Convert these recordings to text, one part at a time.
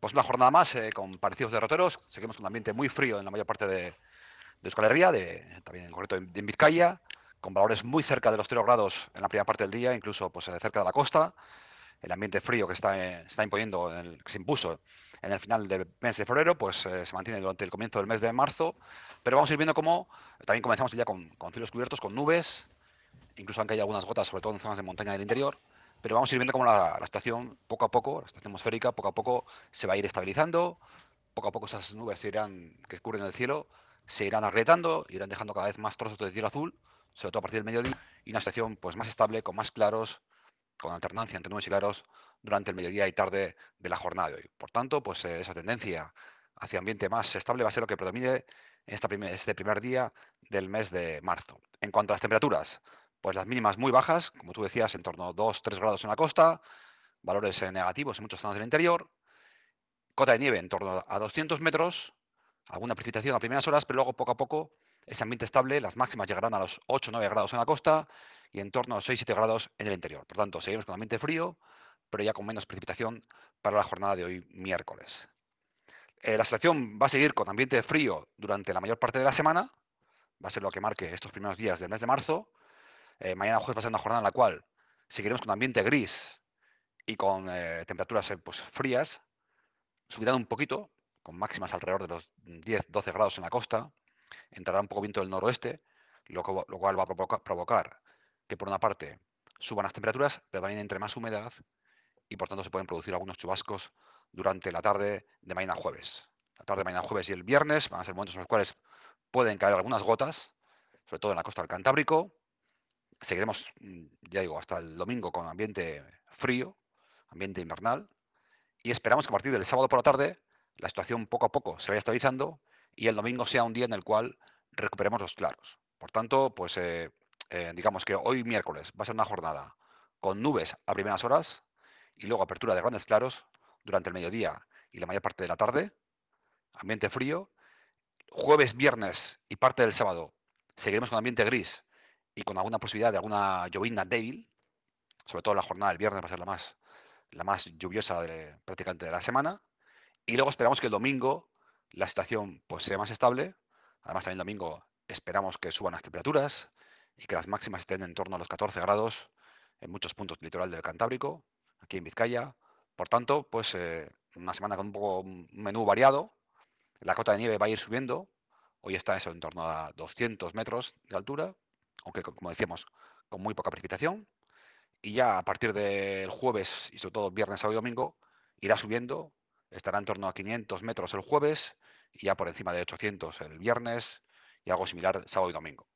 Pues una jornada más eh, con parecidos derroteros. Seguimos un ambiente muy frío en la mayor parte de, de Euskal Herria, de, también en concreto en, Vizcaya, con valores muy cerca de los 0 grados en la primera parte del día, incluso pues, eh, cerca de la costa. El ambiente frío que está, eh, está imponiendo, que se impuso en el final del mes de febrero, pues se mantiene durante el comienzo del mes de marzo. Pero vamos a ir viendo cómo también comenzamos ya con, con cielos cubiertos, con nubes, incluso aunque hay algunas gotas, sobre todo en zonas de montaña del interior pero vamos a ir viendo cómo la, la, situación poco a poco, la situación atmosférica poco a poco se va a ir estabilizando, poco a poco esas nubes irán, que cubren el cielo se irán agrietando, irán dejando cada vez más trozos de cielo azul, sobre todo a partir del mediodía, y una situación pues, más estable, con más claros, con alternancia entre nubes y claros durante el mediodía y tarde de la jornada de hoy. Por tanto, pues eh, esa tendencia hacia ambiente más estable va a ser lo que predomine en este primer día del mes de marzo. En cuanto a las temperaturas, pues las mínimas muy bajas, como tú decías, en torno a 2-3 grados en la costa, valores eh, negativos en muchas zonas del interior, cota de nieve en torno a 200 metros, alguna precipitación a primeras horas, pero luego poco a poco ese ambiente estable, las máximas llegarán a los 8-9 grados en la costa y en torno a los 6-7 grados en el interior. Por tanto, seguimos con ambiente frío, pero ya con menos precipitación para la jornada de hoy miércoles. Eh, la situación va a seguir con ambiente frío durante la mayor parte de la semana, va a ser lo que marque estos primeros días del mes de marzo, eh, mañana jueves va a ser una jornada en la cual seguiremos con ambiente gris y con eh, temperaturas eh, pues, frías. Subirán un poquito, con máximas alrededor de los 10-12 grados en la costa. Entrará un poco viento del noroeste, lo, cual va a provocar que por una parte suban las temperaturas, pero también entre más humedad y por tanto se pueden producir algunos chubascos durante la tarde de mañana jueves. La tarde de mañana jueves y el viernes van a ser momentos en los cuales pueden caer algunas gotas, sobre todo en la costa del Cantábrico, seguiremos, mm, ya digo, hasta el domingo con ambiente frío, ambiente invernal, y esperamos que a partir del sábado por la tarde la situación poco a poco se vaya estabilizando y el domingo sea un día en el cual recuperemos los claros. Por tanto, pues eh, eh, digamos que hoy miércoles va a ser una jornada con nubes a primeras horas y luego apertura de grandes claros durante el mediodía y la mayor parte de la tarde, ambiente frío. Jueves, viernes y parte del sábado seguiremos con ambiente gris y con alguna posibilidad de alguna llovizna débil, sobre todo la jornada del viernes va a ser la más, la más lluviosa de, prácticamente de la semana. Y luego esperamos que el domingo la situación pues, sea más estable. Además, también el domingo esperamos que suban las temperaturas y que las máximas estén en torno a los 14 grados en muchos puntos del litoral del Cantábrico, aquí en Vizcaya. Por tanto, pues eh, una semana con un poco un menú variado. La cota de nieve va a ir subiendo. Hoy está en torno a 200 metros de altura aunque como decíamos, con muy poca precipitación. Y ya a partir del jueves y sobre todo viernes, sábado y domingo, irá subiendo, estará en torno a 500 metros el jueves y ya por encima de 800 el viernes y algo similar sábado y domingo.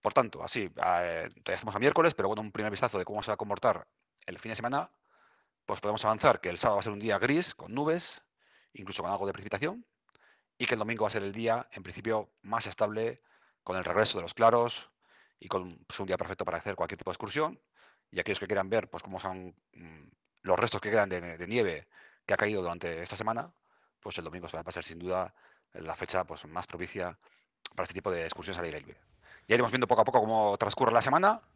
Por tanto, así, eh, todavía estamos a miércoles, pero bueno, un primer vistazo de cómo se va a comportar el fin de semana, pues podemos avanzar que el sábado va a ser un día gris, con nubes, incluso con algo de precipitación, y que el domingo va a ser el día, en principio, más estable, con el regreso de los claros, y con pues, un día perfecto para hacer cualquier tipo de excursión. Y aquellos que quieran ver pues, cómo son mm, los restos que quedan de, nieve que ha caído durante esta semana, pues el domingo se va a pasar sin duda la fecha pues, más propicia para este tipo de excursiones al aire libre. Ya iremos viendo poco a poco cómo transcurre la semana